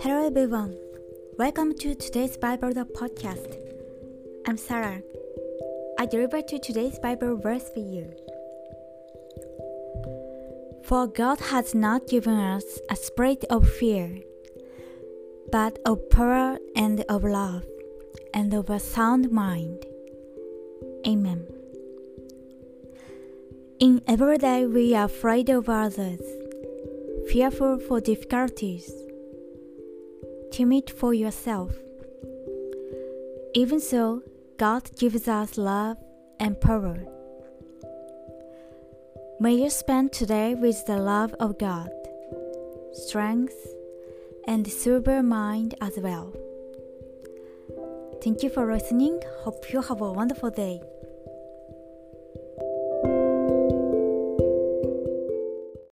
Hello everyone. Welcome to today's Bible the podcast. I'm Sarah. I deliver to today's Bible verse for you. For God has not given us a spirit of fear, but of power and of love and of a sound mind. Amen. In every day, we are afraid of others, fearful for difficulties, timid for yourself. Even so, God gives us love and power. May you spend today with the love of God, strength, and sober mind as well. Thank you for listening. Hope you have a wonderful day.